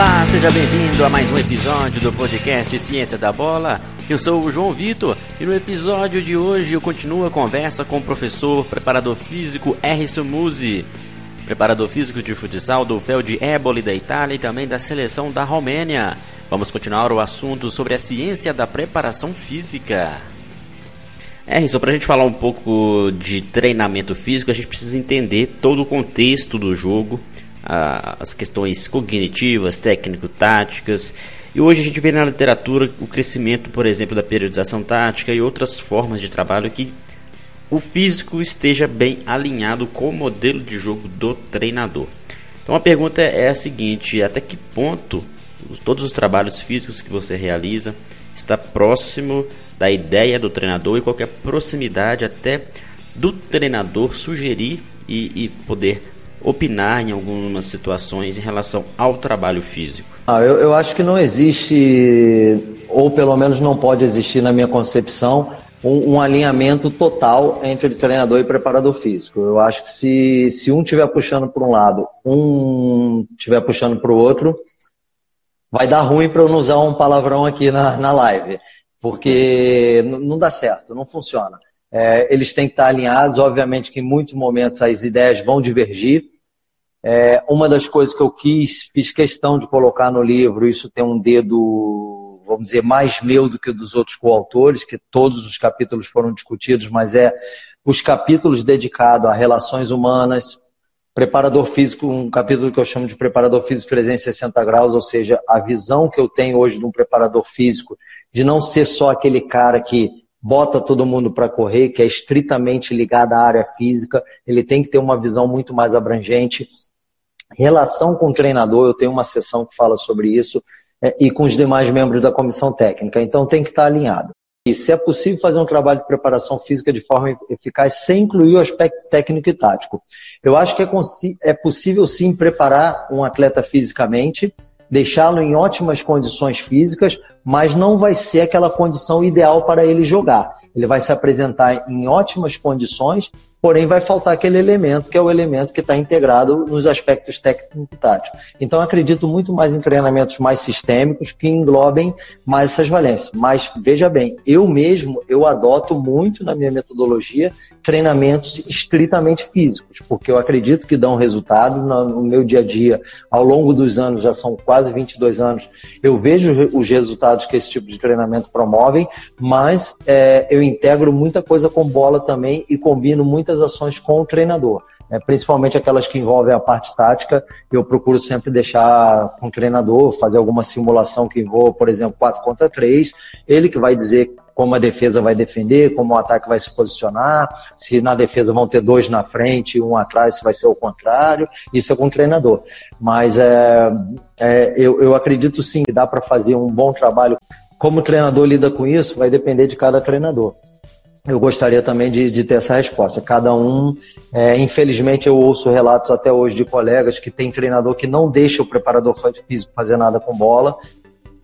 Olá, seja bem-vindo a mais um episódio do podcast Ciência da Bola. Eu sou o João Vitor e no episódio de hoje eu continuo a conversa com o professor preparador físico Harrison Musi, preparador físico de futsal do Feld Eboli da Itália e também da seleção da Romênia. Vamos continuar o assunto sobre a ciência da preparação física. Harrison, para a gente falar um pouco de treinamento físico, a gente precisa entender todo o contexto do jogo as questões cognitivas, técnico-táticas. E hoje a gente vê na literatura o crescimento, por exemplo, da periodização tática e outras formas de trabalho que o físico esteja bem alinhado com o modelo de jogo do treinador. Então a pergunta é a seguinte: até que ponto todos os trabalhos físicos que você realiza está próximo da ideia do treinador e qualquer proximidade até do treinador sugerir e, e poder opinar em algumas situações em relação ao trabalho físico? Ah, eu, eu acho que não existe, ou pelo menos não pode existir na minha concepção, um, um, alinhamento total entre treinador e preparador físico. Eu acho que se, se um estiver puxando para um lado, um estiver puxando para o outro, vai dar ruim para eu não usar um palavrão aqui na, na live, porque não dá certo, não funciona. É, eles têm que estar alinhados, obviamente que em muitos momentos as ideias vão divergir. É, uma das coisas que eu quis, fiz questão de colocar no livro, isso tem um dedo, vamos dizer, mais meu do que dos outros coautores, que todos os capítulos foram discutidos, mas é os capítulos dedicados a relações humanas, preparador físico, um capítulo que eu chamo de preparador físico 360 graus, ou seja, a visão que eu tenho hoje de um preparador físico, de não ser só aquele cara que bota todo mundo para correr, que é estritamente ligado à área física, ele tem que ter uma visão muito mais abrangente. Relação com o treinador, eu tenho uma sessão que fala sobre isso, é, e com os demais membros da comissão técnica, então tem que estar alinhado. E se é possível fazer um trabalho de preparação física de forma eficaz sem incluir o aspecto técnico e tático. Eu acho que é, é possível sim preparar um atleta fisicamente, deixá-lo em ótimas condições físicas, mas não vai ser aquela condição ideal para ele jogar. Ele vai se apresentar em ótimas condições, porém vai faltar aquele elemento que é o elemento que está integrado nos aspectos técnico-táticos. Então acredito muito mais em treinamentos mais sistêmicos que englobem mais essas valências. Mas veja bem, eu mesmo eu adoto muito na minha metodologia treinamentos estritamente físicos, porque eu acredito que dão resultado no meu dia a dia. Ao longo dos anos, já são quase 22 anos, eu vejo os resultados que esse tipo de treinamento promovem, mas é, eu integro muita coisa com bola também e combino muitas ações com o treinador. É, principalmente aquelas que envolvem a parte tática, eu procuro sempre deixar com o treinador, fazer alguma simulação que envolva, por exemplo, 4 contra 3, ele que vai dizer como a defesa vai defender, como o ataque vai se posicionar, se na defesa vão ter dois na frente, um atrás, se vai ser o contrário, isso é com o treinador. Mas é, é, eu, eu acredito sim que dá para fazer um bom trabalho. Como o treinador lida com isso, vai depender de cada treinador eu gostaria também de, de, ter essa resposta. Cada um, é, infelizmente, eu ouço relatos até hoje de colegas que tem treinador que não deixa o preparador físico fazer nada com bola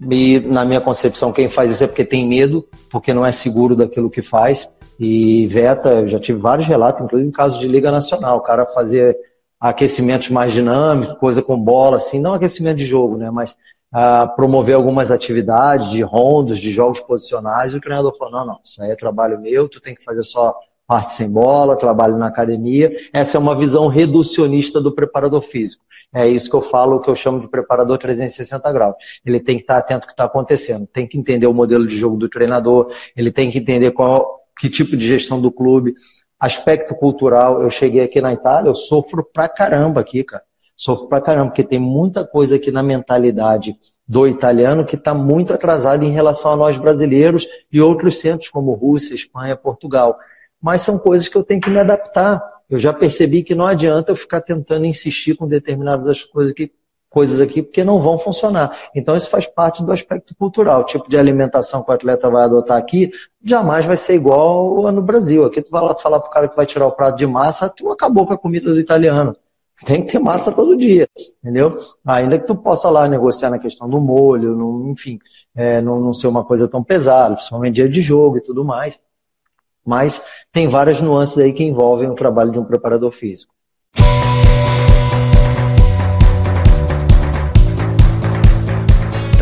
e, na minha concepção, quem faz isso é porque tem medo, porque não é seguro daquilo que faz. E veta, eu já tive vários relatos, inclusive em casos de Liga Nacional, o cara fazer aquecimentos mais dinâmicos, coisa com bola, assim, não aquecimento de jogo, né? Mas ah, promover algumas atividades de rondos, de jogos posicionais, e o treinador falou, não, não, isso aí é trabalho meu, tu tem que fazer só parte sem bola, trabalho na academia. Essa é uma visão reducionista do preparador físico. É isso que eu falo, que eu chamo de preparador 360 graus. Ele tem que estar atento ao que está acontecendo, tem que entender o modelo de jogo do treinador, ele tem que entender qual, que tipo de gestão do clube. Aspecto cultural, eu cheguei aqui na Itália, eu sofro pra caramba aqui, cara. Sofro pra caramba, porque tem muita coisa aqui na mentalidade do italiano que está muito atrasada em relação a nós brasileiros e outros centros como Rússia, Espanha, Portugal. Mas são coisas que eu tenho que me adaptar eu já percebi que não adianta eu ficar tentando insistir com determinadas coisas aqui, coisas aqui, porque não vão funcionar. Então, isso faz parte do aspecto cultural. O tipo de alimentação que o atleta vai adotar aqui jamais vai ser igual no Brasil. Aqui tu vai lá falar pro cara que vai tirar o prato de massa, tu acabou com a comida do italiano. Tem que ter massa todo dia, entendeu? Ainda que tu possa lá negociar na questão do molho, no, enfim, é, não, não ser uma coisa tão pesada, principalmente dia de jogo e tudo mais. Mas tem várias nuances aí que envolvem o trabalho de um preparador físico.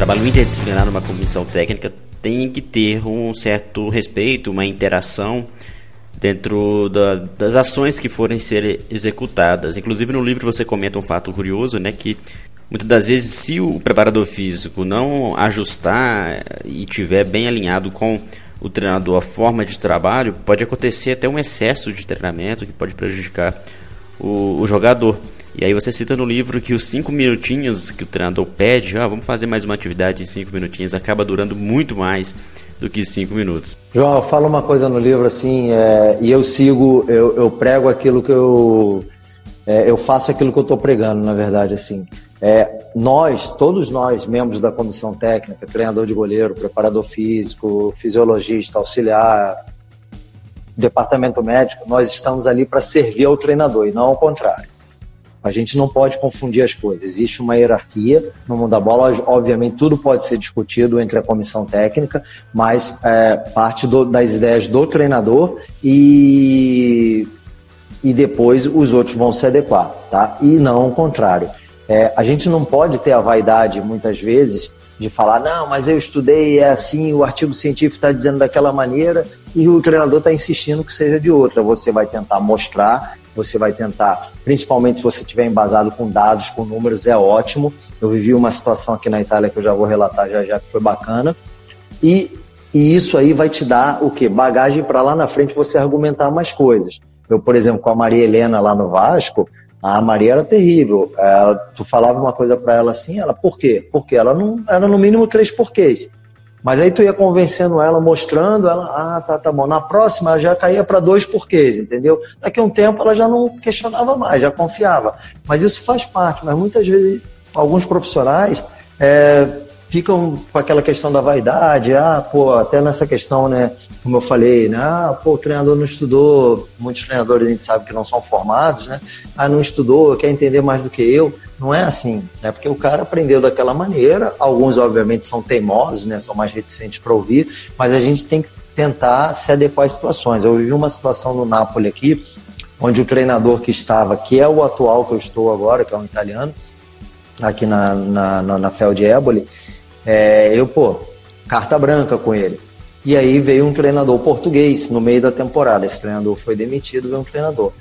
trabalho interdisciplinar numa comissão técnica tem que ter um certo respeito, uma interação dentro da, das ações que forem ser executadas. Inclusive no livro você comenta um fato curioso, né, que muitas das vezes se o preparador físico não ajustar e tiver bem alinhado com o treinador a forma de trabalho, pode acontecer até um excesso de treinamento que pode prejudicar o, o jogador. E aí você cita no livro que os cinco minutinhos que o treinador pede, ah, vamos fazer mais uma atividade em cinco minutinhos, acaba durando muito mais do que cinco minutos. João, eu falo uma coisa no livro assim, é, e eu sigo, eu, eu, prego aquilo que eu. É, eu faço aquilo que eu estou pregando, na verdade, assim. É, nós, todos nós, membros da comissão técnica, treinador de goleiro, preparador físico, fisiologista, auxiliar, departamento médico, nós estamos ali para servir ao treinador e não ao contrário. A gente não pode confundir as coisas. Existe uma hierarquia no mundo da bola. Obviamente, tudo pode ser discutido entre a comissão técnica, mas é, parte do, das ideias do treinador e, e depois os outros vão se adequar, tá? E não o contrário. É, a gente não pode ter a vaidade, muitas vezes, de falar, não, mas eu estudei, é assim, o artigo científico está dizendo daquela maneira e o treinador está insistindo que seja de outra. Você vai tentar mostrar você vai tentar, principalmente se você estiver embasado com dados, com números, é ótimo. Eu vivi uma situação aqui na Itália que eu já vou relatar já já que foi bacana. E, e isso aí vai te dar o quê? Bagagem para lá na frente você argumentar mais coisas. Eu, por exemplo, com a Maria Helena lá no Vasco, a Maria era terrível. Ela, tu falava uma coisa para ela assim, ela, por quê? Porque ela não era no mínimo três porquês. Mas aí tu ia convencendo ela, mostrando, ela, ah, tá, tá bom. Na próxima ela já caía para dois porquês, entendeu? Daqui a um tempo ela já não questionava mais, já confiava. Mas isso faz parte, mas muitas vezes alguns profissionais é, ficam com aquela questão da vaidade, ah, pô, até nessa questão, né, como eu falei, né, ah, pô, o treinador não estudou, muitos treinadores a gente sabe que não são formados, né, ah, não estudou, quer entender mais do que eu, não é assim, né, porque o cara aprendeu daquela maneira, alguns obviamente são teimosos, né, são mais reticentes para ouvir, mas a gente tem que tentar se adequar às situações. Eu vivi uma situação no Napoli aqui, onde o treinador que estava, que é o atual que eu estou agora, que é um italiano, aqui na, na, na, na Fel de Éboli, é, eu, pô, carta branca com ele. E aí veio um treinador português no meio da temporada. Esse treinador foi demitido, veio um treinador.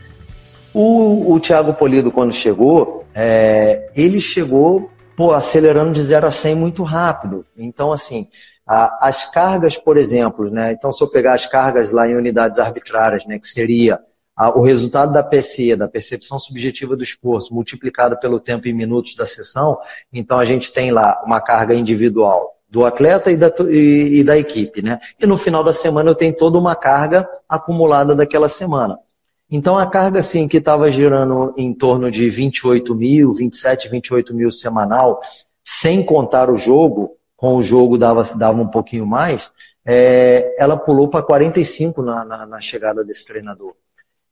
O, o Thiago Polido, quando chegou, é, ele chegou pô, acelerando de 0 a 100 muito rápido. Então, assim, a, as cargas, por exemplo, né? Então, se eu pegar as cargas lá em unidades arbitrárias, né? Que seria o resultado da PC, da percepção subjetiva do esforço, multiplicado pelo tempo em minutos da sessão, então a gente tem lá uma carga individual do atleta e da, e, e da equipe, né? E no final da semana eu tenho toda uma carga acumulada daquela semana. Então a carga assim que estava girando em torno de 28 mil, 27, 28 mil semanal, sem contar o jogo, com o jogo dava, dava um pouquinho mais, é, ela pulou para 45 na, na, na chegada desse treinador.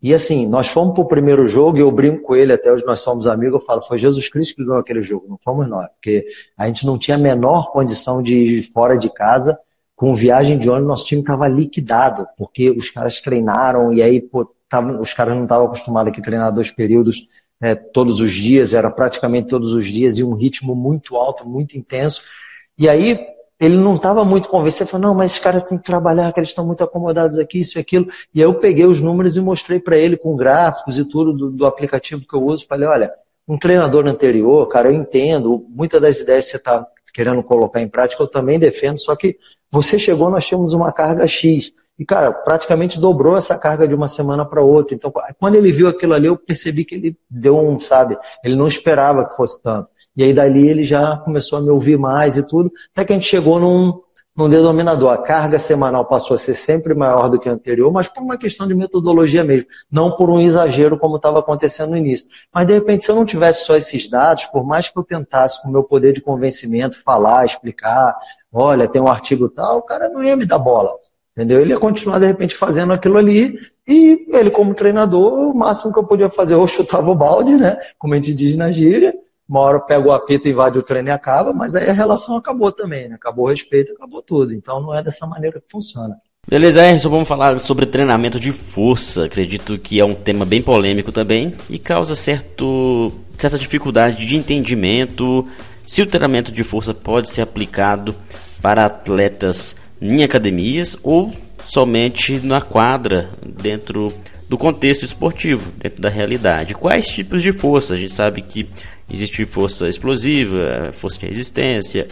E assim, nós fomos para o primeiro jogo e eu brinco com ele, até hoje nós somos amigos, eu falo, foi Jesus Cristo que ganhou aquele jogo, não fomos nós, porque a gente não tinha a menor condição de ir fora de casa, com viagem de ônibus, nosso time estava liquidado, porque os caras treinaram e aí pô, tava, os caras não estavam acostumados a treinar dois períodos é, todos os dias, era praticamente todos os dias e um ritmo muito alto, muito intenso. E aí ele não estava muito convencido, ele falou, não, mas esses caras têm que trabalhar, que eles estão muito acomodados aqui, isso e aquilo. E aí eu peguei os números e mostrei para ele com gráficos e tudo do, do, aplicativo que eu uso. Falei, olha, um treinador anterior, cara, eu entendo, muitas das ideias que você está querendo colocar em prática eu também defendo, só que você chegou, nós tínhamos uma carga X. E, cara, praticamente dobrou essa carga de uma semana para outra. Então, quando ele viu aquilo ali, eu percebi que ele deu um, sabe, ele não esperava que fosse tanto. E aí dali ele já começou a me ouvir mais e tudo, até que a gente chegou num, num denominador. A carga semanal passou a ser sempre maior do que a anterior, mas por uma questão de metodologia mesmo, não por um exagero como estava acontecendo no início. Mas de repente, se eu não tivesse só esses dados, por mais que eu tentasse com o meu poder de convencimento falar, explicar, olha, tem um artigo tal, o cara não ia me dar bola. Entendeu? Ele ia continuar de repente fazendo aquilo ali e ele como treinador, o máximo que eu podia fazer, ou chutava o balde, né? Como a gente diz na gíria, uma hora pega o apito, invade o treino e acaba, mas aí a relação acabou também, né? Acabou o respeito, acabou tudo. Então não é dessa maneira que funciona. Beleza, Erson, vamos falar sobre treinamento de força. Acredito que é um tema bem polêmico também e causa certo, certa dificuldade de entendimento se o treinamento de força pode ser aplicado para atletas em academias ou somente na quadra, dentro do contexto esportivo, dentro da realidade. Quais tipos de força? A gente sabe que existe força explosiva, força de resistência.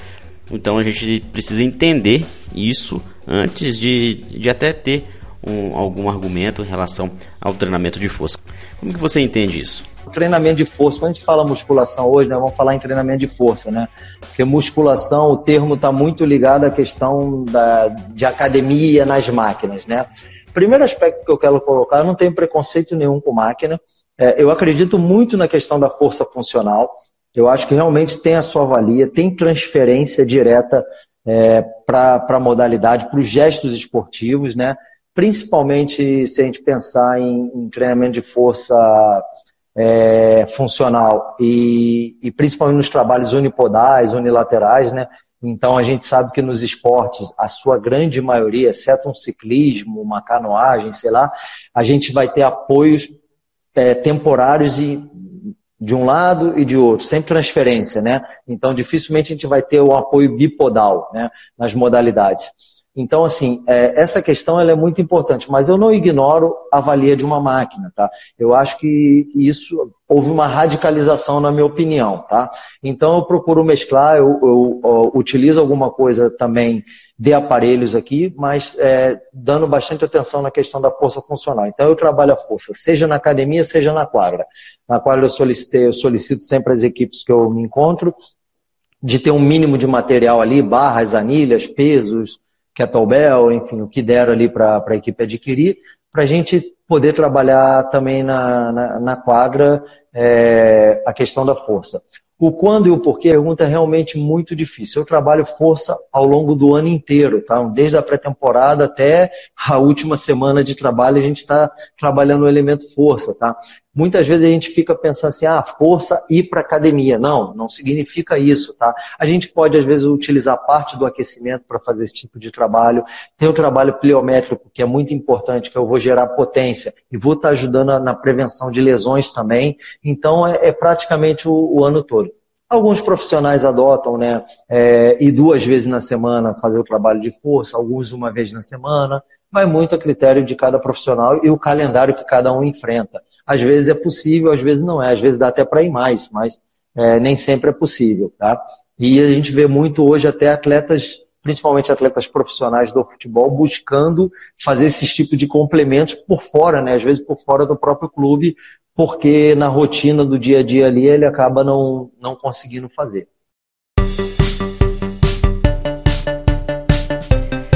Então a gente precisa entender isso antes de, de até ter um, algum argumento em relação ao treinamento de força. Como que você entende isso? Treinamento de força, quando a gente fala musculação hoje, né, vamos falar em treinamento de força, né? Porque musculação, o termo está muito ligado à questão da, de academia nas máquinas, né? Primeiro aspecto que eu quero colocar, eu não tenho preconceito nenhum com máquina. É, eu acredito muito na questão da força funcional. Eu acho que realmente tem a sua valia, tem transferência direta é, para a modalidade, para os gestos esportivos, né? principalmente se a gente pensar em, em treinamento de força é, funcional e, e, principalmente nos trabalhos unipodais, unilaterais, né? Então a gente sabe que nos esportes, a sua grande maioria, exceto um ciclismo, uma canoagem, sei lá, a gente vai ter apoios é, temporários e de um lado e de outro, sempre transferência, né? Então dificilmente a gente vai ter o apoio bipodal, né? Nas modalidades. Então, assim, é, essa questão ela é muito importante, mas eu não ignoro a valia de uma máquina, tá? Eu acho que isso houve uma radicalização na minha opinião, tá? Então eu procuro mesclar, eu, eu, eu utilizo alguma coisa também de aparelhos aqui, mas é, dando bastante atenção na questão da força funcional. Então eu trabalho a força, seja na academia, seja na quadra. Na quadra eu solicitei, eu solicito sempre as equipes que eu me encontro de ter um mínimo de material ali, barras, anilhas, pesos, kettlebell, enfim, o que deram ali para a equipe adquirir, para a gente poder trabalhar também na, na, na quadra é, a questão da força. O quando e o porquê, a pergunta é realmente muito difícil. Eu trabalho força ao longo do ano inteiro, tá? Desde a pré-temporada até a última semana de trabalho, a gente está trabalhando o elemento força, tá? Muitas vezes a gente fica pensando assim, ah, força ir para academia. Não, não significa isso, tá? A gente pode, às vezes, utilizar parte do aquecimento para fazer esse tipo de trabalho. Tem o trabalho pliométrico, que é muito importante, que eu vou gerar potência e vou estar tá ajudando na prevenção de lesões também. Então, é, é praticamente o, o ano todo. Alguns profissionais adotam, né, é, e duas vezes na semana fazer o trabalho de força, alguns uma vez na semana. Vai muito a critério de cada profissional e o calendário que cada um enfrenta. Às vezes é possível, às vezes não é. Às vezes dá até para ir mais, mas é, nem sempre é possível, tá? E a gente vê muito hoje até atletas, principalmente atletas profissionais do futebol, buscando fazer esses tipos de complementos por fora, né? Às vezes por fora do próprio clube, porque na rotina do dia a dia ali ele acaba não, não conseguindo fazer.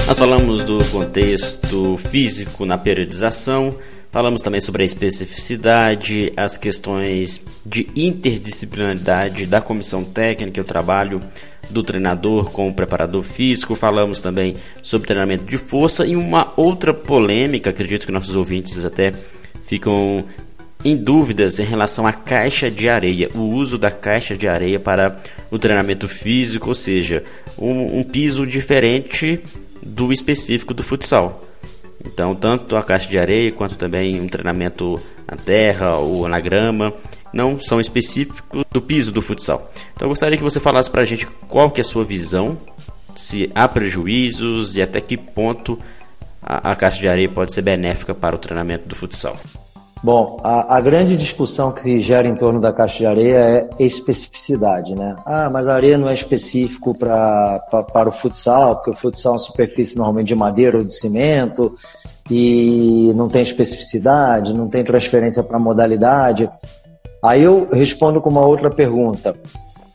Nós falamos do contexto físico na periodização, falamos também sobre a especificidade, as questões de interdisciplinaridade da comissão técnica, o trabalho do treinador com o preparador físico, falamos também sobre treinamento de força e uma outra polêmica, acredito que nossos ouvintes até ficam em dúvidas em relação à caixa de areia, o uso da caixa de areia para o treinamento físico, ou seja, um, um piso diferente do específico do futsal. Então, tanto a caixa de areia quanto também um treinamento na terra ou na grama não são específicos do piso do futsal. Então, eu gostaria que você falasse para a gente qual que é a sua visão, se há prejuízos e até que ponto a, a caixa de areia pode ser benéfica para o treinamento do futsal. Bom, a, a, grande discussão que gera em torno da caixa de areia é especificidade, né? Ah, mas a areia não é específico pra, para o futsal, porque o futsal é uma superfície normalmente de madeira ou de cimento e não tem especificidade, não tem transferência para modalidade. Aí eu respondo com uma outra pergunta.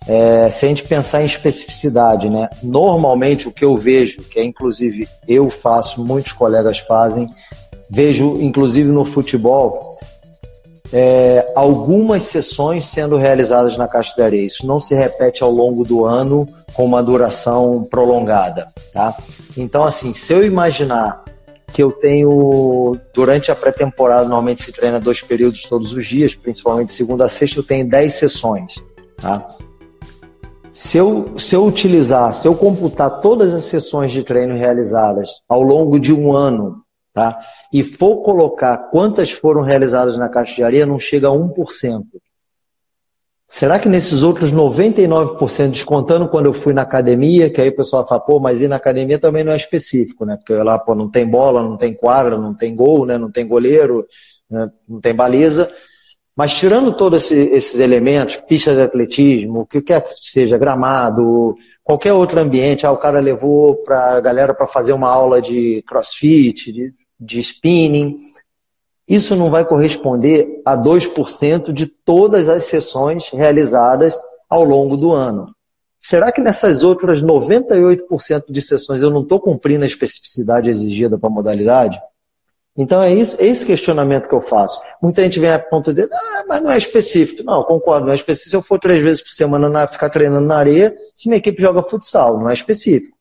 É, se a gente pensar em especificidade, né? Normalmente o que eu vejo, que é inclusive eu faço, muitos colegas fazem, vejo inclusive no futebol, é, algumas sessões sendo realizadas na Caixa de Areia. Isso não se repete ao longo do ano com uma duração prolongada, tá? Então, assim, se eu imaginar que eu tenho, durante a pré-temporada, normalmente se treina dois períodos todos os dias, principalmente segunda a sexta, eu tenho dez sessões, tá? Se eu, se eu utilizar, se eu computar todas as sessões de treino realizadas ao longo de um ano tá? e for colocar quantas foram realizadas na caixa de areia, não chega a 1%. Será que nesses outros 99%, descontando quando eu fui na academia, que aí o pessoal fala, pô, mas ir na academia também não é específico, né? Porque lá, pô, não tem bola, não tem quadra, não tem gol, né? Não tem goleiro, né? não tem baliza. Mas tirando todos esse, esses elementos, pista de atletismo, o que quer que seja, gramado, qualquer outro ambiente, ah, o cara levou para a galera para fazer uma aula de crossfit, de, de spinning, isso não vai corresponder a 2% de todas as sessões realizadas ao longo do ano. Será que nessas outras 98% de sessões eu não estou cumprindo a especificidade exigida para a modalidade? Então é isso, esse questionamento que eu faço. Muita gente vem a ponto de, ah, mas não é específico. Não, concordo, não é específico. Se eu for três vezes por semana na, ficar treinando na areia, se minha equipe joga futsal, não é específico.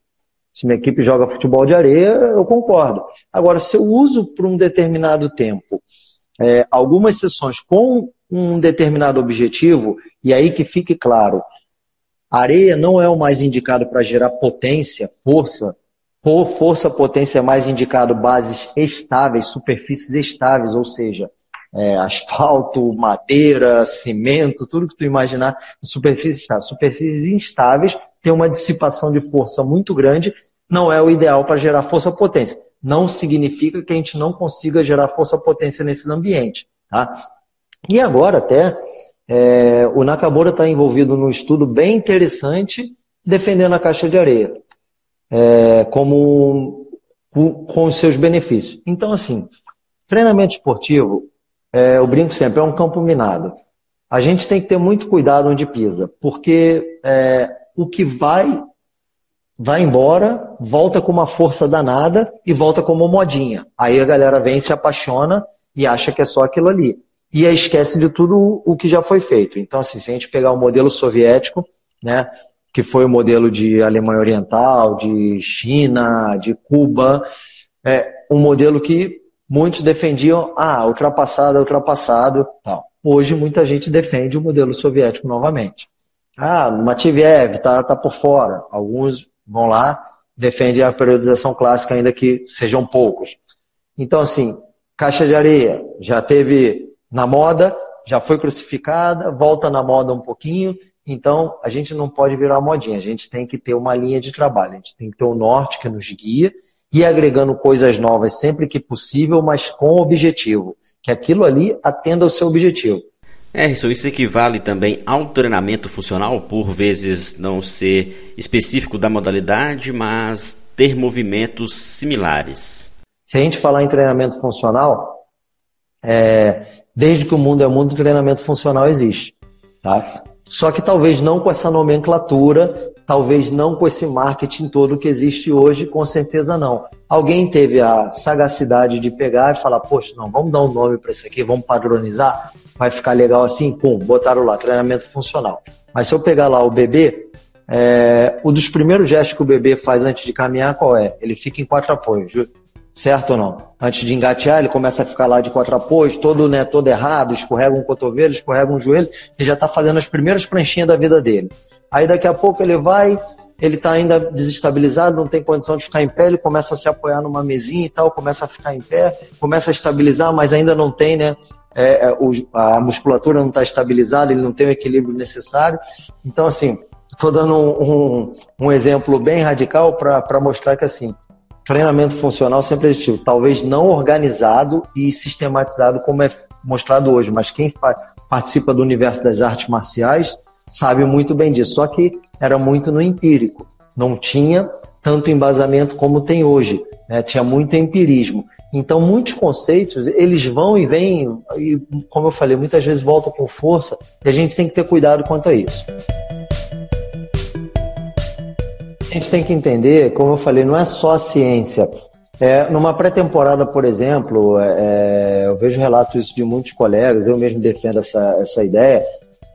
Se minha equipe joga futebol de areia, eu concordo. Agora, se eu uso por um determinado tempo é, algumas sessões com um determinado objetivo, e aí que fique claro, areia não é o mais indicado para gerar potência, força. Por força, potência mais indicado bases estáveis, superfícies estáveis, ou seja, é, asfalto, madeira, cimento, tudo que tu imaginar, superfícies estáveis. Superfícies instáveis tem uma dissipação de força muito grande, não é o ideal para gerar força-potência. Não significa que a gente não consiga gerar força-potência nesse ambiente. Tá? E agora até, é, o Nakamura está envolvido num estudo bem interessante defendendo a caixa de areia é, como com, os seus benefícios. Então, assim, treinamento esportivo, é, eu brinco sempre, é um campo minado. A gente tem que ter muito cuidado onde pisa, porque é, o que vai vai embora, volta com uma força danada e volta como modinha. Aí a galera vem, se apaixona e acha que é só aquilo ali. E esquece de tudo o que já foi feito. Então, assim, se a gente pegar o modelo soviético, né, que foi o modelo de Alemanha Oriental, de China, de Cuba, é um modelo que muitos defendiam, ah, ultrapassado, ultrapassado, tal. Hoje muita gente defende o modelo soviético novamente. Ah, Matveev tá, tá por fora. Alguns vão lá, defendem a periodização clássica, ainda que sejam poucos. Então, assim, caixa de areia já teve na moda, já foi crucificada, volta na moda um pouquinho. Então, a gente não pode virar modinha, a gente tem que ter uma linha de trabalho, a gente tem que ter o norte que nos guia e agregando coisas novas sempre que possível, mas com objetivo, que aquilo ali atenda ao seu objetivo. Erison, isso equivale também ao treinamento funcional, por vezes não ser específico da modalidade, mas ter movimentos similares. Se a gente falar em treinamento funcional, é, desde que o mundo é mundo, o treinamento funcional existe. Tá? Só que talvez não com essa nomenclatura, talvez não com esse marketing todo que existe hoje, com certeza não. Alguém teve a sagacidade de pegar e falar, poxa, não, vamos dar um nome para isso aqui, vamos padronizar, vai ficar legal assim, pum, botaram lá, treinamento funcional. Mas se eu pegar lá o bebê, é, um dos primeiros gestos que o bebê faz antes de caminhar, qual é? Ele fica em quatro apoios, certo ou não? Antes de engatear, ele começa a ficar lá de quatro apoios, todo, né, todo errado, escorrega um cotovelo, escorrega um joelho, e já está fazendo as primeiras pranchinhas da vida dele. Aí daqui a pouco ele vai, ele está ainda desestabilizado, não tem condição de ficar em pé, ele começa a se apoiar numa mesinha e tal, começa a ficar em pé, começa a estabilizar, mas ainda não tem, né? É, é a musculatura não está estabilizada, ele não tem o equilíbrio necessário. Então, assim, estou dando um, um, um, exemplo bem radical para mostrar que, assim, treinamento funcional sempre existiu. Talvez não organizado e sistematizado como é mostrado hoje, mas quem participa do universo das artes marciais sabe muito bem disso. Só que era muito no empírico. Não tinha tanto embasamento como tem hoje. Né? Tinha muito empirismo. Então, muitos conceitos, eles vão e vêm, e, como eu falei, muitas vezes voltam com força, e a gente tem que ter cuidado quanto a isso. A gente tem que entender, como eu falei, não é só a ciência. É, numa pré-temporada, por exemplo, é, é eu vejo relatos de muitos colegas, eu mesmo defendo essa, essa ideia.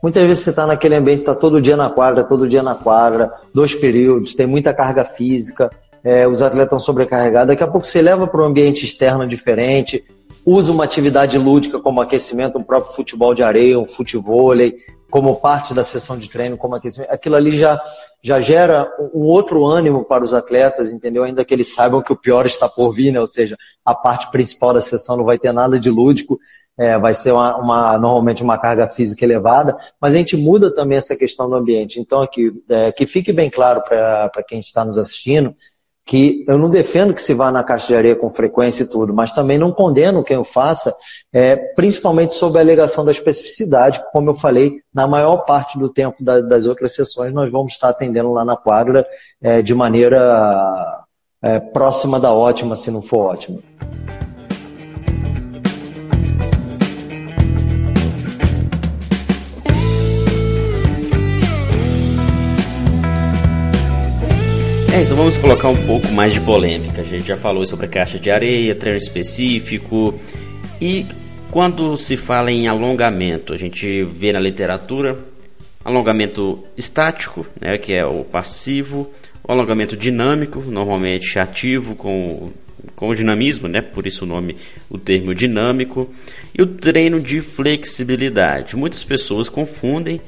Muitas vezes você está naquele ambiente, está todo dia na quadra, todo dia na quadra, dois períodos, tem muita carga física, é, os atletas estão sobrecarregados. Daqui a pouco você leva para um ambiente externo diferente, usa uma atividade lúdica como aquecimento, um próprio futebol de areia, um futevôlei, como parte da sessão de treino, como aquecimento, aquilo ali já, já gera um outro ânimo para os atletas, entendeu? Ainda que eles saibam que o pior está por vir, né? Ou seja, a parte principal da sessão não vai ter nada de lúdico, é, vai ser uma, uma, normalmente uma carga física elevada, mas a gente muda também essa questão do ambiente. Então, aqui, é, que fique bem claro para quem está nos assistindo, que eu não defendo que se vá na caixa de areia com frequência e tudo, mas também não condeno quem o faça, é, principalmente sob a alegação da especificidade, como eu falei, na maior parte do tempo da, das outras sessões nós vamos estar atendendo lá na quadra é, de maneira é, próxima da ótima, se não for ótima. É, então vamos colocar um pouco mais de polêmica. A gente já falou sobre caixa de areia, treino específico. E quando se fala em alongamento, a gente vê na literatura alongamento estático, né, que é o passivo, o alongamento dinâmico, normalmente ativo com, com dinamismo, né, por isso o nome, o termo dinâmico, e o treino de flexibilidade. Muitas pessoas confundem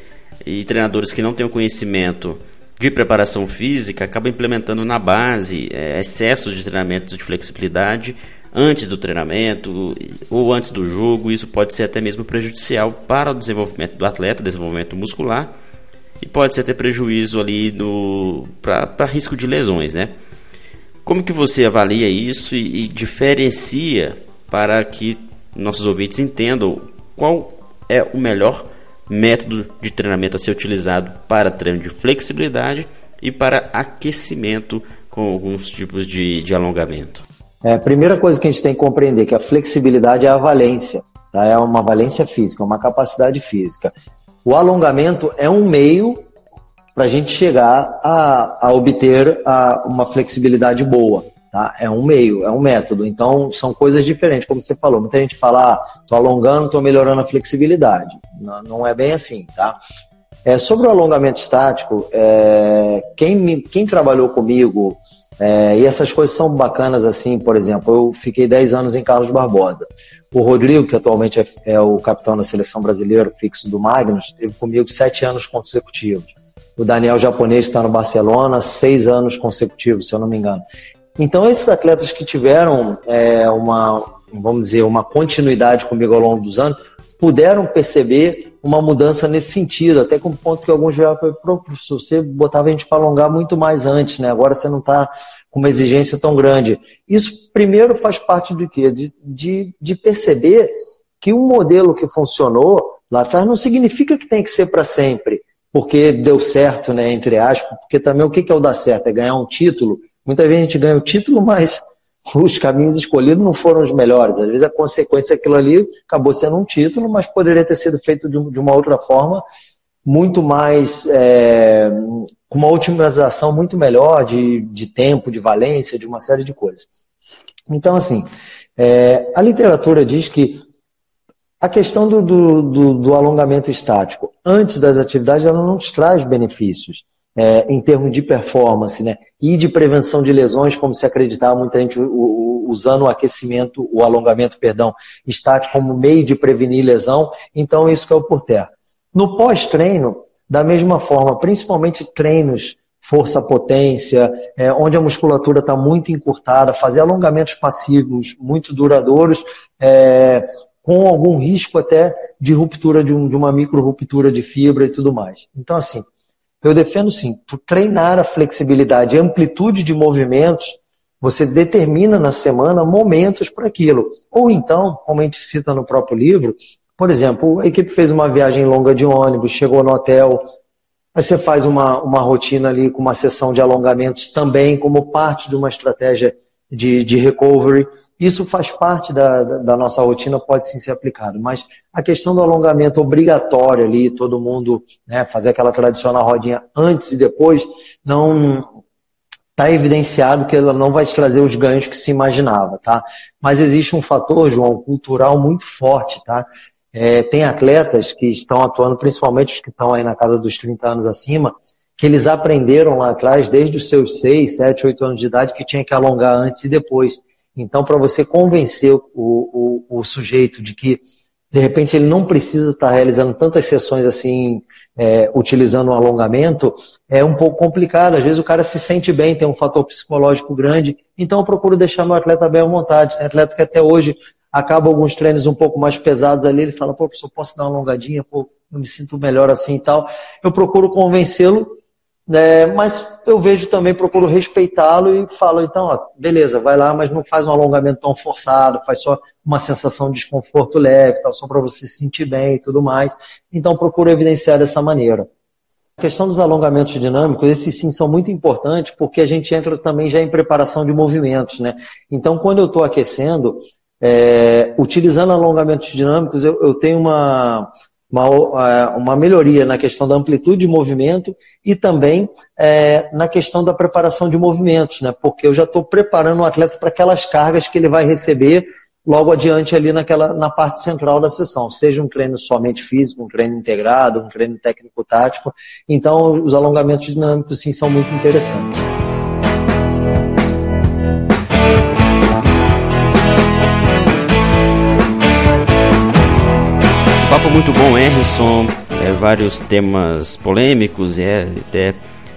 e treinadores que não têm o conhecimento de preparação física acaba implementando na base é, de treinamento de flexibilidade antes do treinamento ou antes do jogo. Isso pode ser até mesmo prejudicial para o desenvolvimento do atleta, desenvolvimento muscular, e pode ser até prejuízo ali para risco de lesões, né? Como que você avalia isso e, e diferencia para que nossos ouvintes entendam qual é o melhor método de treinamento a ser utilizado para treino de flexibilidade e para aquecimento com alguns tipos de, de alongamento? É, a primeira coisa que a gente tem que compreender é que a flexibilidade é a valência, tá? é uma valência física, uma capacidade física. O alongamento é um meio para a gente chegar a, a obter a, uma flexibilidade boa. Tá? É um meio, é um método. Então, são coisas diferentes, como você falou. Muita gente fala, ah, tô alongando, tô melhorando a flexibilidade. Não, não é bem assim, tá? É, sobre o alongamento estático, é, quem, me, quem trabalhou comigo, é, e essas coisas são bacanas assim, por exemplo, eu fiquei 10 anos em Carlos Barbosa. O Rodrigo, que atualmente é, é o capitão da seleção brasileira, fixo do Magnus, teve comigo 7 anos consecutivos. O Daniel japonês está no Barcelona, 6 anos consecutivos, se eu não me engano. Então, esses atletas que tiveram é, uma, vamos dizer, uma continuidade comigo ao longo dos anos, puderam perceber uma mudança nesse sentido, até com o ponto que alguns já falaram, professor, você botava a gente para alongar muito mais antes, né? Agora você não está com uma exigência tão grande. Isso, primeiro, faz parte do quê? De, de, de perceber que um modelo que funcionou lá atrás não significa que tem que ser para sempre, porque deu certo, né, entre aspas, porque também o que é o dar certo? É ganhar um título Muitas vezes a gente ganha o título, mas os caminhos escolhidos não foram os melhores. Às vezes a consequência daquilo ali acabou sendo um título, mas poderia ter sido feito de, uma outra forma, muito mais, é, com uma otimização muito melhor de, de tempo, de valência, de uma série de coisas. Então, assim, é, a literatura diz que a questão do, do, do, alongamento estático antes das atividades ela não nos traz benefícios é, em termos de performance, né? E de prevenção de lesões, como se acreditava muita gente usando o aquecimento, o alongamento, perdão, estático como meio de prevenir lesão. Então, isso que é por terra. No pós-treino, da mesma forma, principalmente treinos força-potência, é, onde a musculatura está muito encurtada, fazer alongamentos passivos muito duradouros, é, com algum risco até de ruptura de, um, de uma micro-ruptura de fibra e tudo mais. Então, assim, eu defendo sim, tu treinar a flexibilidade amplitude de movimentos, você determina na semana momentos para aquilo. Ou então, como a gente cita no próprio livro, por exemplo, a equipe fez uma viagem longa de ônibus, chegou no hotel, aí você faz uma, uma rotina ali com uma sessão de alongamentos também como parte de uma estratégia de, de recovery. Isso faz parte da, da, nossa rotina, pode sim ser aplicado. Mas a questão do alongamento obrigatório ali, todo mundo né, fazer aquela tradicional rodinha antes e depois, não está evidenciado que ela não vai trazer os ganhos que se imaginava, tá? Mas existe um fator, João, cultural muito forte, tá? É, tem atletas que estão atuando, principalmente os que estão aí na casa dos 30 anos acima, que eles aprenderam lá atrás, desde os seus 6, 7, 8 anos de idade, que tinha que alongar antes e depois. Então, para você convencer o, o, o, sujeito de que de repente ele não precisa estar realizando tantas sessões assim, é, utilizando um alongamento, é um pouco complicado. Às vezes o cara se sente bem, tem um fator psicológico grande, então eu procuro deixar meu atleta bem à vontade. Tem atleta que até hoje acaba alguns treinos um pouco mais pesados ali, ele fala, pô, professor, posso dar uma alongadinha? Pô, eu me sinto melhor assim e tal. Eu procuro convencê-lo é, mas eu vejo também, procuro respeitá-lo e falo, então, ó, beleza, vai lá, mas não faz um alongamento tão forçado, faz só uma sensação de desconforto leve, tal, só para você se sentir bem e tudo mais. Então, procuro evidenciar dessa maneira. A questão dos alongamentos dinâmicos, esses sim são muito importantes, porque a gente entra também já em preparação de movimentos, né? Então, quando eu estou aquecendo, é, utilizando alongamentos dinâmicos, eu, eu tenho uma, uma, é, uma melhoria na questão da amplitude de movimento e também é, na questão da preparação de movimentos, né? Porque eu já estou preparando o atleta para aquelas cargas que ele vai receber logo adiante ali naquela, na parte central da sessão, seja um treino somente físico, um treino integrado, um treino técnico-tático. Então, os alongamentos dinâmicos, sim, são muito interessantes. Papo muito bom, Harrison. É, vários temas polêmicos, é até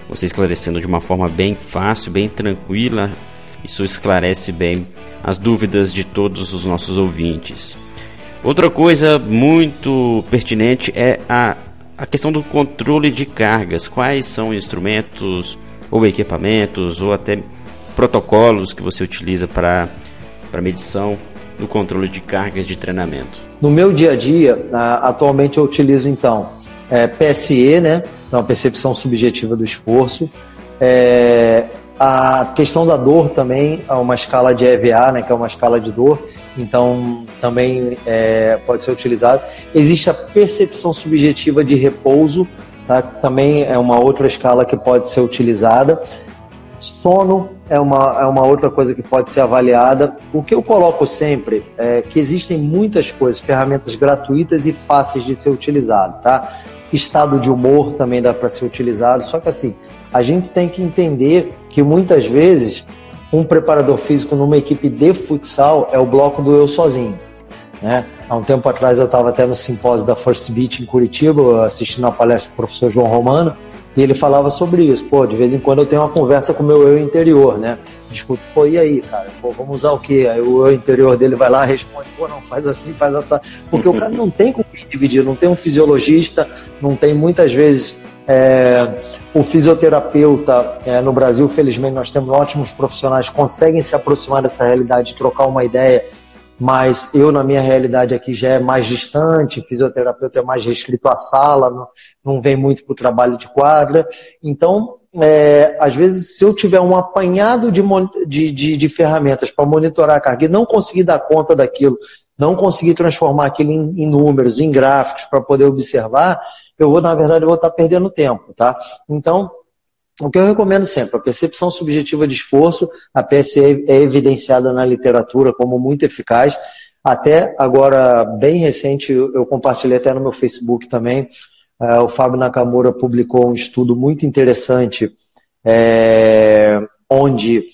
você esclarecendo de uma forma bem fácil, bem tranquila. Isso esclarece bem as dúvidas de todos os nossos ouvintes. Outra coisa muito pertinente é a, a questão do controle de cargas. Quais são instrumentos ou equipamentos ou até protocolos que você utiliza para medição no controle de cargas de treinamento? No meu dia a dia, atualmente eu utilizo então é, PSE, né? Então, a percepção subjetiva do esforço. É, a questão da dor também é uma escala de EVA, né? Que é uma escala de dor. Então, também é, pode ser utilizado. Existe a percepção subjetiva de repouso, tá? Também é uma outra escala que pode ser utilizada. Sono é uma, é uma outra coisa que pode ser avaliada. O que eu coloco sempre é que existem muitas coisas, ferramentas gratuitas e fáceis de ser utilizado, tá? Estado de humor também dá para ser utilizado, só que assim, a gente tem que entender que muitas vezes um preparador físico numa equipe de futsal é o bloco do eu sozinho. Né? Há um tempo atrás eu estava até no simpósio da First Beat em Curitiba, assistindo a palestra do professor João Romano, e ele falava sobre isso. Pô, de vez em quando eu tenho uma conversa com o meu eu interior, né? Discuto, pô, e aí, cara? Pô, vamos usar o quê? Aí o eu interior dele vai lá responde, pô, não, faz assim, faz essa. Porque o cara não tem como dividir, não tem um fisiologista, não tem muitas vezes. É, o fisioterapeuta é, no Brasil, felizmente, nós temos ótimos profissionais conseguem se aproximar dessa realidade, trocar uma ideia mas eu, na minha realidade aqui, já é mais distante, fisioterapeuta é mais restrito à sala, não, não vem muito para o trabalho de quadra. Então, é, às vezes, se eu tiver um apanhado de, de, de, de ferramentas para monitorar a carga e não conseguir dar conta daquilo, não conseguir transformar aquilo em, em números, em gráficos, para poder observar, eu vou, na verdade, eu vou estar perdendo tempo, tá? Então, o que eu recomendo sempre, a percepção subjetiva de esforço, a PSE é evidenciada na literatura como muito eficaz. Até agora, bem recente, eu compartilhei até no meu Facebook também, uh, o Fábio Nakamura publicou um estudo muito interessante, é, onde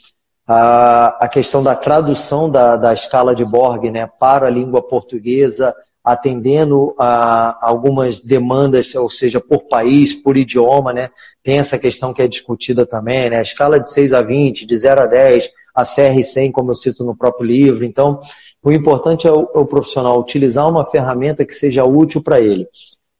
a, a questão da tradução da, da escala de Borg né, para a língua portuguesa atendendo a algumas demandas, ou seja, por país, por idioma, né? Tem essa questão que é discutida também, né? A escala de 6 a 20, de 0 a 10, a CR100, como eu cito no próprio livro. Então, o importante é o, é o profissional utilizar uma ferramenta que seja útil para ele.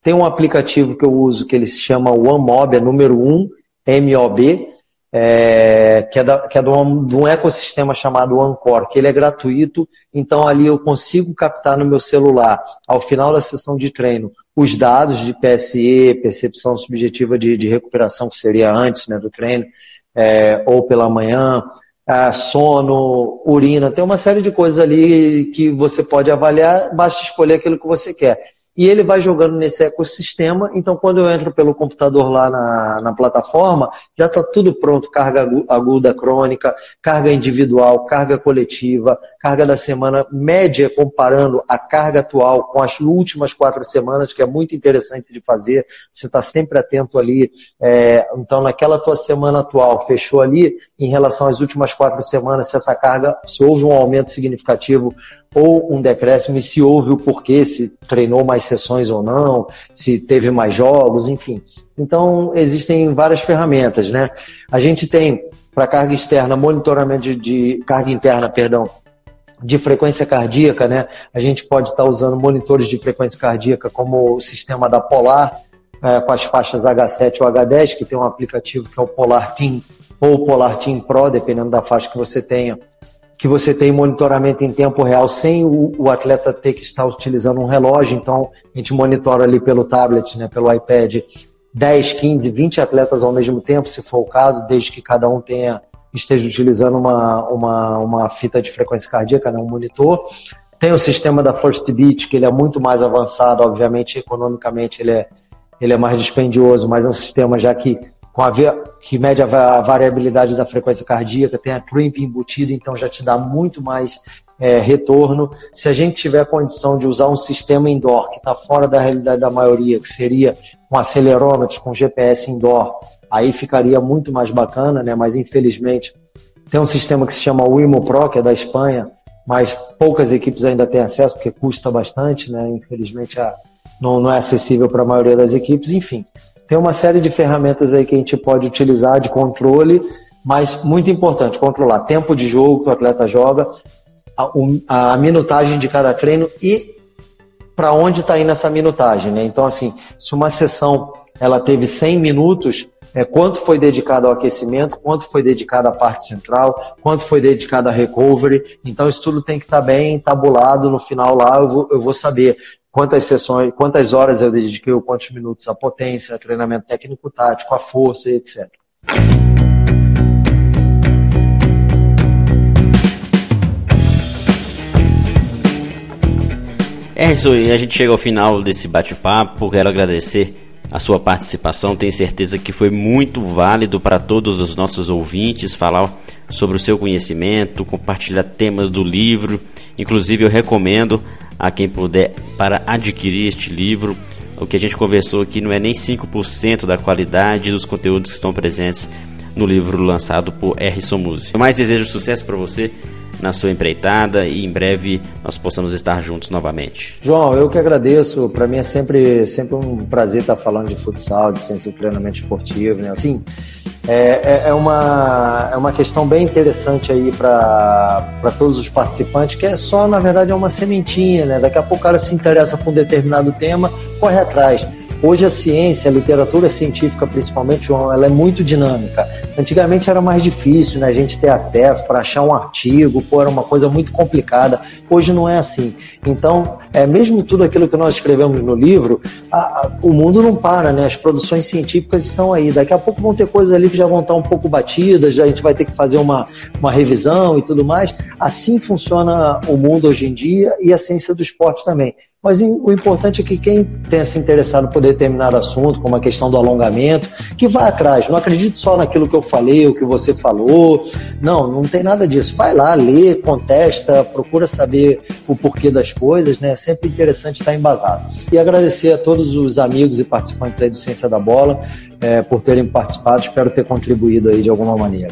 Tem um aplicativo que eu uso que ele se chama OneMob, é número 1, MOB, é, que é, da, que é de, um, de, um, ecossistema chamado Anchor, que ele é gratuito, então ali eu consigo captar no meu celular, ao final da sessão de treino, os dados de PSE, percepção subjetiva de, de recuperação, que seria antes né, do treino, é, ou pela manhã, é, sono, urina, tem uma série de coisas ali que você pode avaliar, basta escolher aquilo que você quer. E ele vai jogando nesse ecossistema. Então, quando eu entro pelo computador lá na, na plataforma, já está tudo pronto: carga aguda crônica, carga individual, carga coletiva, carga da semana média, comparando a carga atual com as últimas quatro semanas, que é muito interessante de fazer. Você está sempre atento ali. É, então, naquela tua semana atual, fechou ali, em relação às últimas quatro semanas, se essa carga, se houve um aumento significativo ou um decréscimo, e se houve o porquê, se treinou mais sessões ou não, se teve mais jogos, enfim. Então, existem várias ferramentas, né? A gente tem, para carga externa, monitoramento de, de, carga interna, perdão, de frequência cardíaca, né? A gente pode estar usando monitores de frequência cardíaca como o sistema da Polar, é, com as faixas H7 ou H10, que tem um aplicativo que é o Polar Team ou o Polar Team Pro, dependendo da faixa que você tenha que você tem monitoramento em tempo real sem o, o, atleta ter que estar utilizando um relógio. Então, a gente monitora ali pelo tablet, né, pelo iPad, 10, 15, 20 atletas ao mesmo tempo, se for o caso, desde que cada um tenha esteja utilizando uma, uma, uma fita de frequência cardíaca, né, um monitor. Tem o sistema da First Beat, que ele é muito mais avançado, obviamente, economicamente ele é, ele é mais dispendioso, mas é um sistema já que com a que mede a variabilidade da frequência cardíaca, tem a crimp embutido, então já te dá muito mais é, retorno. Se a gente tiver a condição de usar um sistema indoor que está fora da realidade da maioria, que seria com acelerômetros, com GPS indoor, aí ficaria muito mais bacana, né? Mas infelizmente tem um sistema que se chama Wimo Pro, que é da Espanha, mas poucas equipes ainda têm acesso porque custa bastante, né? Infelizmente a, não, não é acessível para a maioria das equipes. Enfim, tem uma série de ferramentas aí que a gente pode utilizar de controle, mas muito importante, controlar tempo de jogo que o atleta joga, a, a minutagem de cada treino e para onde está indo essa minutagem, né? Então, assim, se uma sessão ela teve 100 minutos, é, quanto foi dedicado ao aquecimento, quanto foi dedicado à parte central, quanto foi dedicado à recovery. Então, isso tudo tem que estar tá bem tabulado no final lá. Eu vou, eu vou saber quantas sessões, quantas horas eu dediquei, quantos minutos à potência, treinamento técnico-tático, à força etc. É isso aí, a gente chega ao final desse bate-papo. Quero agradecer a sua participação. Tenho certeza que foi muito válido para todos os nossos ouvintes falar sobre o seu conhecimento, compartilhar temas do livro. Inclusive, eu recomendo a quem puder para adquirir este livro. O que a gente conversou aqui não é nem 5% da qualidade dos conteúdos que estão presentes no livro lançado por Harrison Muse. Eu mais desejo sucesso para você na sua empreitada e em breve nós possamos estar juntos novamente. João, eu que agradeço. Para mim é sempre, sempre um prazer estar falando de futsal, de ciência do treinamento esportivo. Né? Assim, é, é, é, uma, é uma questão bem interessante aí para todos os participantes, que é só, na verdade, é uma sementinha, né? Daqui a pouco o cara se interessa por um determinado tema, corre atrás. Hoje a ciência, a literatura científica principalmente, João, ela é muito dinâmica. Antigamente era mais difícil né, a gente ter acesso para achar um artigo, pô, era uma coisa muito complicada. Hoje não é assim. Então, é, mesmo tudo aquilo que nós escrevemos no livro, a, a, o mundo não para, né? As produções científicas estão aí. Daqui a pouco vão ter coisas ali que já vão estar um pouco batidas, a gente vai ter que fazer uma, uma revisão e tudo mais. Assim funciona o mundo hoje em dia e a ciência do esporte também. Mas o importante é que quem tenha se interessado por determinado assunto, como a questão do alongamento, que vá atrás. Não acredite só naquilo que eu falei, o que você falou. Não, não tem nada disso. Vai lá, lê, contesta, procura saber o porquê das coisas, né? É sempre interessante estar embasado. E agradecer a todos os amigos e participantes aí do Ciência da Bola é, por terem participado. Espero ter contribuído aí de alguma maneira.